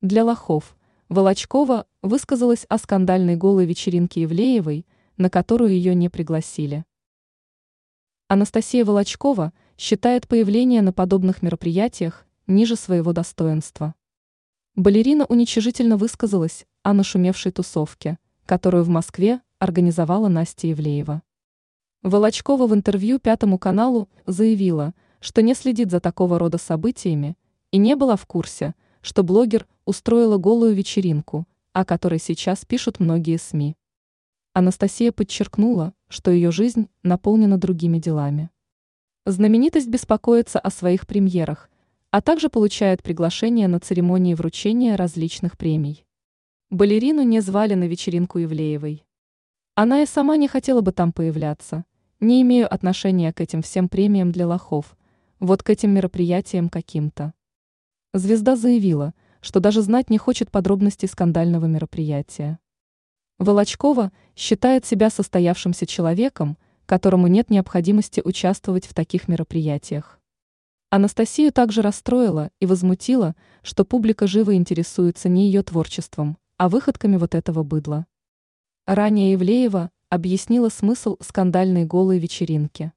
Для лохов Волочкова высказалась о скандальной голой вечеринке Евлеевой, на которую ее не пригласили. Анастасия Волочкова считает появление на подобных мероприятиях ниже своего достоинства. Балерина уничижительно высказалась о нашумевшей тусовке, которую в Москве организовала Настя Евлеева. Волочкова в интервью Пятому каналу заявила, что не следит за такого рода событиями и не была в курсе, что блогер устроила голую вечеринку, о которой сейчас пишут многие СМИ. Анастасия подчеркнула, что ее жизнь наполнена другими делами. Знаменитость беспокоится о своих премьерах, а также получает приглашения на церемонии вручения различных премий. Балерину не звали на вечеринку Ивлеевой. Она и сама не хотела бы там появляться. Не имею отношения к этим всем премиям для лохов, вот к этим мероприятиям каким-то. Звезда заявила, что даже знать не хочет подробностей скандального мероприятия. Волочкова считает себя состоявшимся человеком, которому нет необходимости участвовать в таких мероприятиях. Анастасию также расстроила и возмутила, что публика живо интересуется не ее творчеством, а выходками вот этого быдла. Ранее Евлеева объяснила смысл скандальной голой вечеринки.